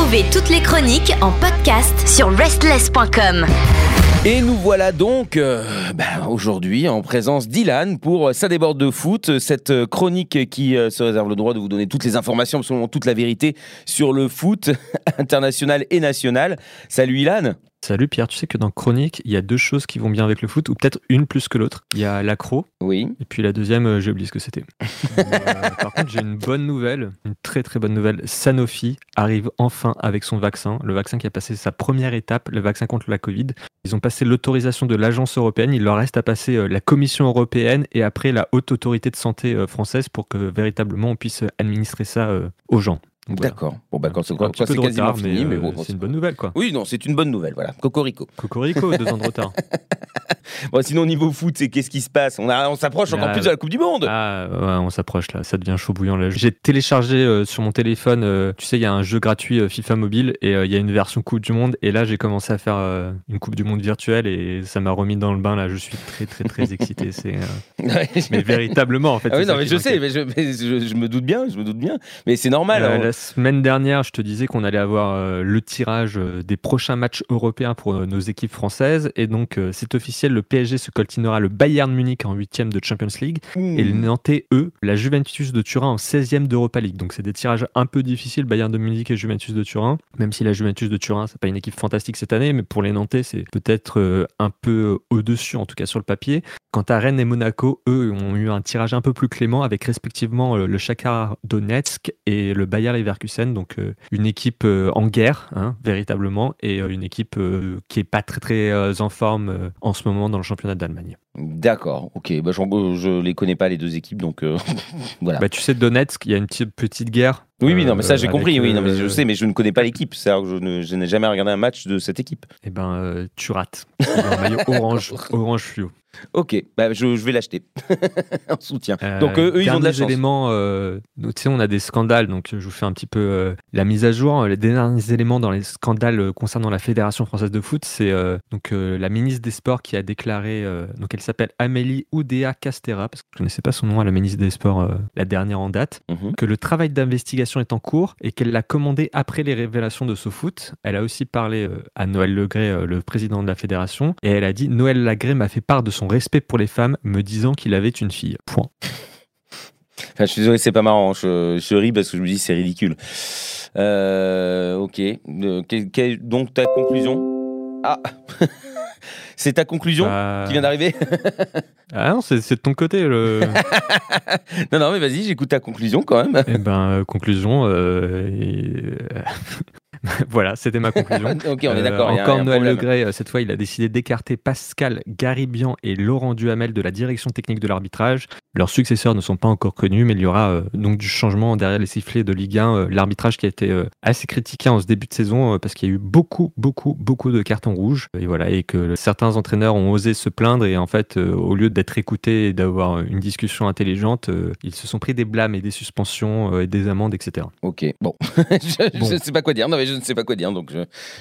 Retrouvez toutes les chroniques en podcast sur restless.com. Et nous voilà donc euh, bah, aujourd'hui en présence d'Ilan pour Ça déborde de foot, cette chronique qui euh, se réserve le droit de vous donner toutes les informations, absolument toute la vérité sur le foot international et national. Salut Ilan Salut Pierre, tu sais que dans Chronique, il y a deux choses qui vont bien avec le foot, ou peut-être une plus que l'autre. Il y a l'accro, Oui. et puis la deuxième, euh, j'ai oublié ce que c'était. Euh, par contre, j'ai une bonne nouvelle, une très très bonne nouvelle. Sanofi arrive enfin avec son vaccin, le vaccin qui a passé sa première étape, le vaccin contre la Covid. Ils ont passé l'autorisation de l'agence européenne, il leur reste à passer euh, la Commission européenne et après la haute autorité de santé française pour que véritablement on puisse administrer ça aux gens. Voilà. D'accord. Bon bah quand c'est quasiment retard, fini, mais, euh, bon. c'est une bonne nouvelle quoi. Oui, non, c'est une bonne nouvelle, voilà. Cocorico. Cocorico, deux ans de retard. Bon, sinon, niveau foot, c'est qu'est-ce qui se passe? On, a- on s'approche encore Ah, plus de la Coupe du Monde. Ah ouais, on s'approche là, ça devient chaud bouillant là. J'ai téléchargé euh, sur mon téléphone, euh, tu sais, il y a un jeu gratuit euh, FIFA mobile et euh, il y a une version Coupe du Monde et là j'ai commencé à faire euh, une Coupe du Monde virtuelle et ça m'a remis dans le bain là. Je suis très très très excité, c'est euh, mais véritablement en fait. Ah oui, non, mais je sais, mais, je, mais je- je me doute bien, je me doute bien. Mais c'est normal. Euh, hein. Semaine dernière, je te disais qu'on allait avoir euh, le tirage euh, des prochains matchs européens pour euh, nos équipes françaises. Et donc, c'est officiel, le PSG se coltinera le Bayern Munich en huitième de Champions League. Et les Mmh. Nantais, eux, la Juventus de Turin en 16e d'Europa League. Donc c'est des tirages un peu difficiles, Bayern de Munich et Juventus de Turin. Même si la Juventus de Turin, c'est pas une équipe fantastique cette année, mais pour les Nantais, c'est peut-être un peu au-dessus, en tout cas sur le papier. Quant à Rennes et Monaco, eux, ont eu un tirage un peu plus clément avec respectivement le Shakhtar Donetsk et le Bayer Leverkusen. Donc euh, une équipe euh, en guerre, hein, véritablement, et euh, une équipe qui est pas très très en forme en ce moment dans le championnat d'Allemagne. D'accord, ok. Bah, je les connais pas les deux équipes, donc voilà. Bah, tu sais, Donetsk, il y a une petite, petite guerre. oui, oui, non, mais ça j'ai compris. Oui, non, mais je sais, mais je ne connais pas l'équipe. C'est-à-dire que je, ne- n'ai jamais regardé un match de cette équipe. Eh ben, euh, tu rates. Un maillot orange, orange fluo. Ok, bah, je, je vais l'acheter en soutien. Euh, donc euh, eux, ils ont de la chance. éléments, euh, tu sais, on a des scandales, donc je vous fais un petit peu euh, la mise à jour. Les derniers éléments dans les scandales concernant la Fédération française de foot, c'est donc la ministre des Sports qui a déclaré, donc elle s'appelle Amélie Oudéa Castera, parce que je ne connaissais pas son nom à la ministre des Sports, la dernière en date. Mhm. que le travail d'investigation est en cours et qu'elle l'a commandé après les révélations de SoFoot. Elle a aussi parlé à Noël Legré, le président de la fédération, et elle a dit Noël Legré m'a fait part de son respect pour les femmes, me disant qu'il avait une fille. Point. Enfin, je suis désolé, c'est pas marrant. Je, je ris parce que je me dis c'est ridicule. Euh, ok. Euh, donc ta conclusion? Ah, c'est ta conclusion Bah, qui vient d'arriver? Ah non, c'est de ton côté. Le... Non, non, mais vas-y, j'écoute ta conclusion quand même. eh ben, euh, conclusion. euh, voilà, c'était ma conclusion. ok, on est Euh, d'accord. encore Noël. Legré, euh, cette fois, il a décidé d'écarter Pascal Garibian et Laurent Duhamel de la direction technique de l'arbitrage. Leurs successeurs ne sont pas encore connus, mais il y aura euh, donc du changement derrière les sifflets de Ligue 1. euh, l'arbitrage qui a été assez critiqué en ce début de saison parce qu'il y a eu beaucoup, beaucoup, beaucoup de cartons rouges. Et voilà, et que certains entraîneurs ont osé se plaindre et en fait, au lieu d'être écoutés et d'avoir une discussion intelligente, ils se sont pris des blâmes et des suspensions et des amendes, etc. Ok, bon. je Bon. ne sais pas quoi dire. Non, mais je ne sais pas quoi dire. Donc,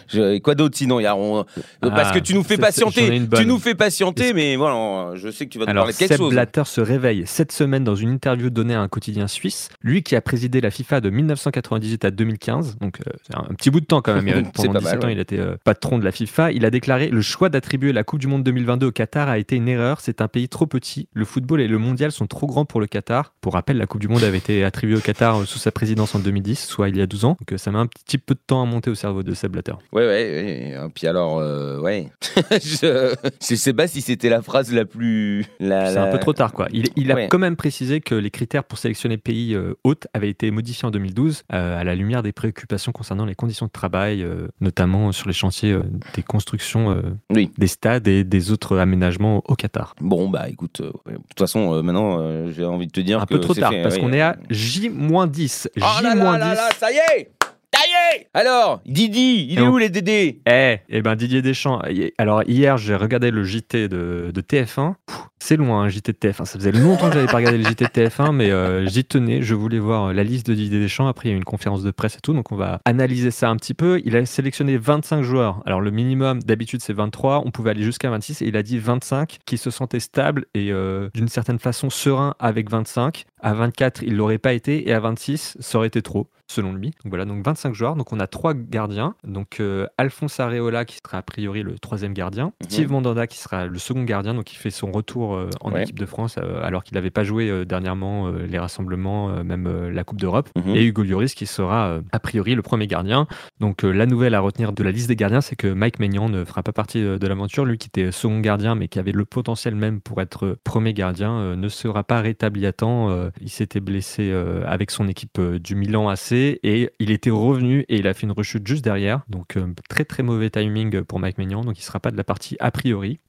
je, quoi d'autre sinon y a, on- Ah, Parce que tu nous fais patienter. Tu nous fais patienter, mais voilà, je sais que tu vas nous Alors, parler de quelque Seb chose. Blatter se réveille cette semaine dans une interview donnée à un quotidien suisse. Lui qui a présidé la FIFA de 1998 à 2015, donc euh, c'est un, petit bout de temps quand même. Il Pendant pas 17 mal, ans, ouais. il était euh, patron de la FIFA. Il a déclaré Le choix d'attribuer la Coupe du Monde 2022 au Qatar a été une erreur. C'est un pays trop petit. Le football et le mondial sont trop grands pour le Qatar. Pour rappel, la Coupe du Monde avait été attribuée au Qatar sous sa présidence en 2010, soit il y a 12 ans. Donc euh, ça met un petit peu de temps à monter au cerveau de Seb Blatter. Ouais, ouais, ouais. Puis alors, euh, ouais. je, je sais pas si c'était la phrase la plus. la- C'est un peu trop tard, quoi. Il, il a Ouais. quand même précisé que les critères pour sélectionner pays euh, hôtes avaient été modifiés en 2012 euh, à la lumière des préoccupations concernant les conditions de travail, euh, notamment sur les chantiers euh, des constructions Oui. des stades et des autres aménagements au Qatar. Bon, bah écoute, de toute façon, maintenant, j'ai envie de te dire Un que peu trop tard, fait, parce qu'on est à J-10. Oh là là J-10. là, ça y est Est Alors, Didi, il Et est on- où les Dédés? Eh, eh ben Didier Deschamps. y- Alors hier, j'ai regardé le JT de, de TF1. Pff, C'est loin, un JT de TF1. Ça faisait longtemps que j'avais pas regardé le JT de TF1, mais euh, j'y tenais. Je voulais voir euh, la liste de Didier Deschamps. Après, il y a eu une conférence de presse et tout, donc on va analyser ça un petit peu. Il a sélectionné 25 joueurs. Alors le minimum d'habitude c'est 23. On pouvait aller jusqu'à 26 et il a dit 25 qui se sentaient stables et euh, d'une certaine façon sereins avec 25. À 24, il l'aurait pas été. Et à 26, ça aurait été trop selon lui. Donc voilà, donc 25 joueurs. Donc on a trois gardiens. Donc euh, Alphonse Areola qui sera a priori le troisième gardien. Mhm. Steve Mandanda qui sera le second gardien, donc il fait son retour euh, en Ouais. équipe de France euh, alors qu'il n'avait pas joué dernièrement les rassemblements, même la Coupe d'Europe. Mhm. Et Hugo Lloris qui sera a priori le premier gardien. Donc la nouvelle à retenir de la liste des gardiens, c'est que Mike Maignan ne fera pas partie de l'aventure. Lui qui était second gardien mais qui avait le potentiel même pour être premier gardien, ne sera pas rétabli à temps. Euh, il s'était blessé euh, avec son équipe euh, du Milan AC et il était revenu et il a fait une rechute juste derrière. Donc très très mauvais timing pour Mike Maignan. Donc il sera pas de la partie a priori.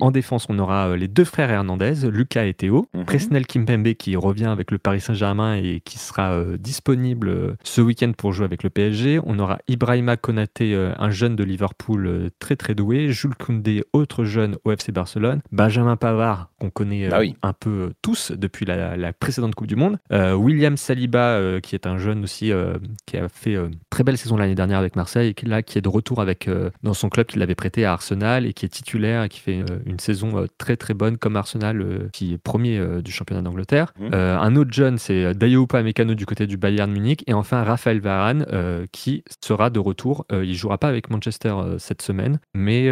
En défense, on aura les deux frères Hernandez, Lucas et Théo. Mhm. Presnel Kimpembe qui revient avec le Paris Saint-Germain et qui sera disponible ce week-end pour jouer avec le PSG. On aura Ibrahima Konaté, un jeune de Liverpool très très doué. Jules Koundé, autre jeune au FC Barcelone. Benjamin Pavard, qu'on connaît euh, Ah oui. un peu tous depuis la, la précédente Coupe du Monde. Euh, William Saliba, euh, qui est un jeune aussi, euh, qui a fait euh, très belle saison l'année dernière avec Marseille, et qui, là, qui est de retour avec, dans son club qu'il avait prêté à Arsenal et qui est titulaire et qui fait une saison très très bonne comme Arsenal, qui est premier du championnat d'Angleterre. Euh, un autre jeune, c'est Dayo Upamecano du côté du Bayern Munich. Et enfin, Raphaël Varane, qui sera de retour. Il jouera pas avec Manchester cette semaine, mais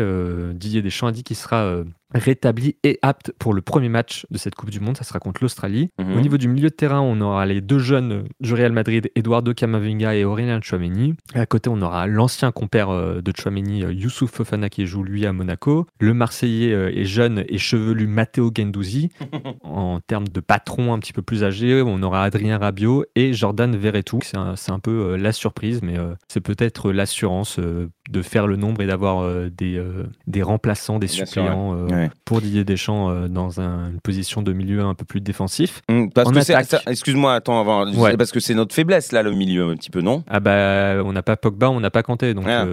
Didier Deschamps a dit qu'il sera rétabli et apte pour le premier match de cette Coupe du Monde. Ça sera contre l'Australie. Mhm. Au niveau du milieu de terrain, on aura les deux jeunes du Real Madrid, Eduardo Camavinga et Aurélien Chouameni. À côté, on aura l'ancien compère euh, de Chouameni, euh, Youssouf Fofana, qui joue lui à Monaco. Le Marseillais euh, est jeune et chevelu Matteo Gendouzi. en termes de patron un petit peu plus âgé, on aura Adrien Rabiot et Jordan Verretou. C'est un, peu la surprise, mais c'est peut-être l'assurance de faire le nombre et d'avoir euh, des, euh, des remplaçants, des Bien sûr, suppléants euh, Ouais. pour Didier Deschamps dans un- une position de milieu un peu plus défensif. Parce En que c'est, attaque. excuse-moi, attends, avant, Ouais. c'est parce que c'est notre faiblesse là, le milieu un petit peu, non? Ah bah on n'a pas Pogba, on n'a pas Kanté donc Ah.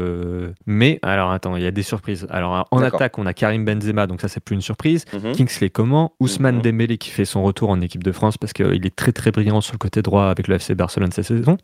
mais alors attends, il y a des surprises. Alors en D'accord. attaque, on a Karim Benzema donc ça c'est plus une surprise. Mhm. Kingsley Coman, Ousmane Mhm. Dembélé qui fait son retour en équipe de France parce qu'il est très très brillant sur le côté droit avec le FC Barcelone cette saison.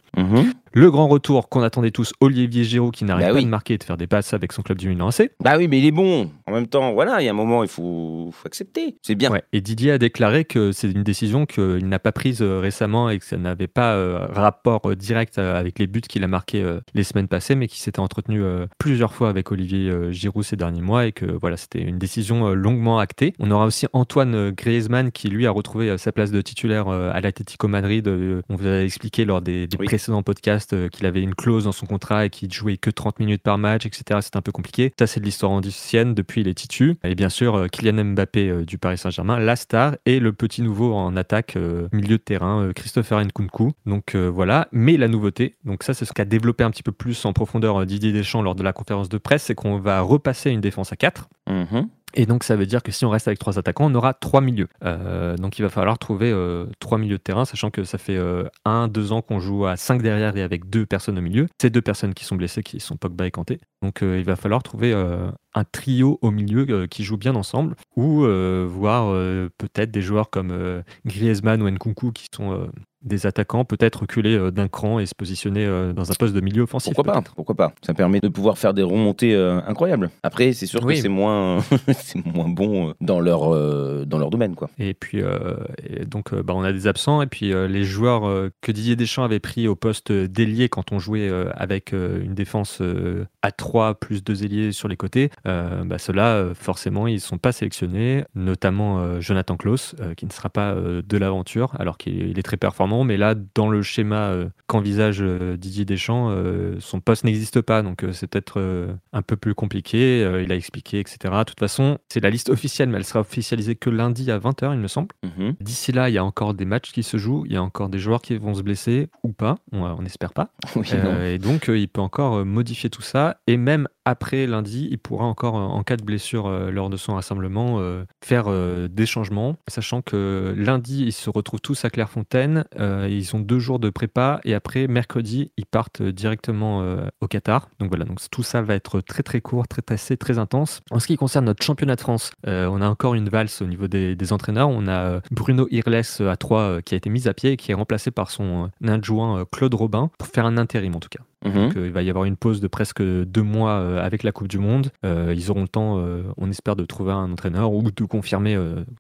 Le grand retour qu'on attendait tous, Olivier Giroud qui n'arrête Bah pas oui. de marquer et de faire des passes avec son club du Milan AC. Bah oui, mais il est bon. En même temps, voilà, il y a un moment, il faut, faut accepter. C'est bien. Ouais. Et Didier a déclaré que c'est une décision qu'il n'a pas prise euh, récemment et que ça n'avait pas euh, rapport euh, direct avec les buts qu'il a marqués euh, les semaines passées, mais qui s'était entretenu euh, plusieurs fois avec Olivier Giroud ces derniers mois et que voilà, c'était une décision longuement actée. On aura aussi Antoine Griezmann qui lui a retrouvé sa place de titulaire à l'Atlético Madrid. On vous a expliqué lors des, des Oui. précédents podcasts euh, qu'il avait une clause dans son contrat et qu'il jouait que 30 minutes par match, etc. C'est un peu compliqué. Ça, c'est de l'histoire ancienne depuis les titus. Et bien sûr, euh, Kylian Mbappé euh, du Paris Saint-Germain, la star, et le petit nouveau en attaque, milieu de terrain, Christopher Nkunku. Donc voilà. Mais la nouveauté, donc ça, c'est ce qu'a développé un petit peu plus en profondeur Didier Deschamps lors de la conférence de presse, c'est qu'on va repasser une défense à 4. Mhm. Et donc, ça veut dire que si on reste avec trois attaquants, on aura trois milieux. Euh, donc, il va falloir trouver euh, trois milieux de terrain, sachant que ça fait euh, un, deux ans qu'on joue à cinq derrière et avec deux personnes au milieu. Ces deux personnes qui sont blessées, qui sont Pogba et Kanté. Donc, euh, il va falloir trouver un trio au milieu qui joue bien ensemble, ou voir peut-être des joueurs comme Griezmann ou Nkunku qui sont des attaquants, peut-être reculer euh, d'un cran et se positionner euh, dans un poste de milieu offensif. Pourquoi pas. Pourquoi pas Ça permet de pouvoir faire des remontées euh, incroyables. Après, c'est sûr Oui. que c'est moins, c'est moins bon dans leur, euh, dans leur domaine, quoi. Et puis, euh, et donc, bah, on a des absents. Et puis, euh, les joueurs euh, que Didier Deschamps avait pris au poste d'ailier quand on jouait euh, avec euh, une défense euh, à 3 plus deux ailiers sur les côtés, euh, bah, ceux-là, forcément, ils ne sont pas sélectionnés. Notamment euh, Jonathan Klaus, euh, qui ne sera pas euh, de l'aventure, alors qu'il il est très performant. Mais là, dans le schéma euh, qu'envisage euh, Didier Deschamps, euh, son poste n'existe pas. Donc, c'est peut-être un peu plus compliqué. Il a expliqué, etc. De toute façon, c'est la liste officielle, mais elle sera officialisée que lundi à 20h, il me semble. Mhm. D'ici là, il y a encore des matchs qui se jouent, il y a encore des joueurs qui vont se blesser ou pas, on n'espère pas. Oui, et donc, il peut encore modifier tout ça. Et même après lundi, il pourra encore, en cas de blessure lors de son rassemblement, faire des changements, sachant que lundi, ils se retrouvent tous à Clairefontaine. Euh, ils ont deux jours de prépa et après, mercredi, ils partent euh, directement euh, au Qatar. Donc voilà, donc tout ça va être très très court, très tassé, très intense. En ce qui concerne notre championnat de France, on a encore une valse au niveau des, entraîneurs. On a Bruno Irles à 3 qui a été mis à pied et qui est remplacé par son adjoint Claude Robin pour faire un intérim en tout cas. Mhm. Donc, il va y avoir une pause de presque deux mois avec la Coupe du Monde. ils auront le temps, on espère, de trouver un entraîneur ou de confirmer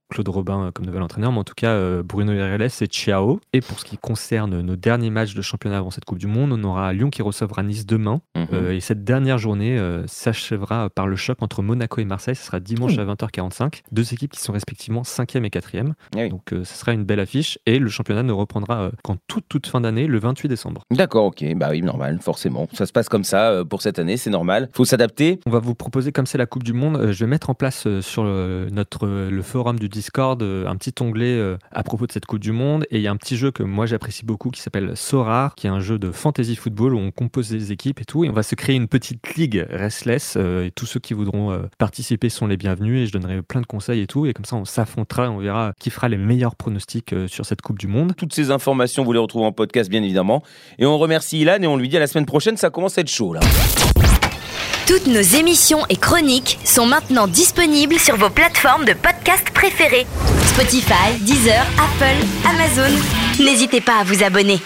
Claude Robin comme nouvel entraîneur. Mais en tout cas, Bruno Ireles et Ciao. Et pour ce qui concerne nos derniers matchs de championnat avant cette Coupe du Monde, on aura Lyon qui recevra Nice demain. Mhm. et cette dernière journée s'achèvera par le choc entre Monaco et Marseille. Ce sera dimanche à 20h45. Deux équipes qui sont respectivement 5e et 4e. Ah Donc ce sera une belle affiche. Et le championnat ne reprendra qu'en toute, toute fin d'année, le 28 décembre. D'accord, ok. Bah oui, normal, forcément. Ça se passe comme ça euh, pour cette année, c'est normal. Faut s'adapter. On va vous proposer, comme c'est la Coupe du Monde, euh, je vais mettre en place euh, sur notre, le forum du Discord un petit onglet à propos de cette Coupe du Monde. Et il y a un petit jeu que moi j'apprécie beaucoup qui s'appelle Sorar, qui est un jeu de fantasy football où on compose des équipes et tout. Et on va se créer une petite ligue restless. Et tous ceux qui voudront participer sont les bienvenus. Et je donnerai plein de conseils et tout. Et comme ça, on s'affrontera, on verra qui fera les meilleurs pronostics sur cette Coupe du Monde. Toutes ces informations, vous les retrouvez en podcast, bien évidemment. Et on remercie Ilan et on lui dit à la prochaine, ça commence à être chaud là. Toutes nos émissions et chroniques sont maintenant disponibles sur vos plateformes de podcast préférées. Spotify, Deezer, Apple, Amazon. N'hésitez pas à vous abonner.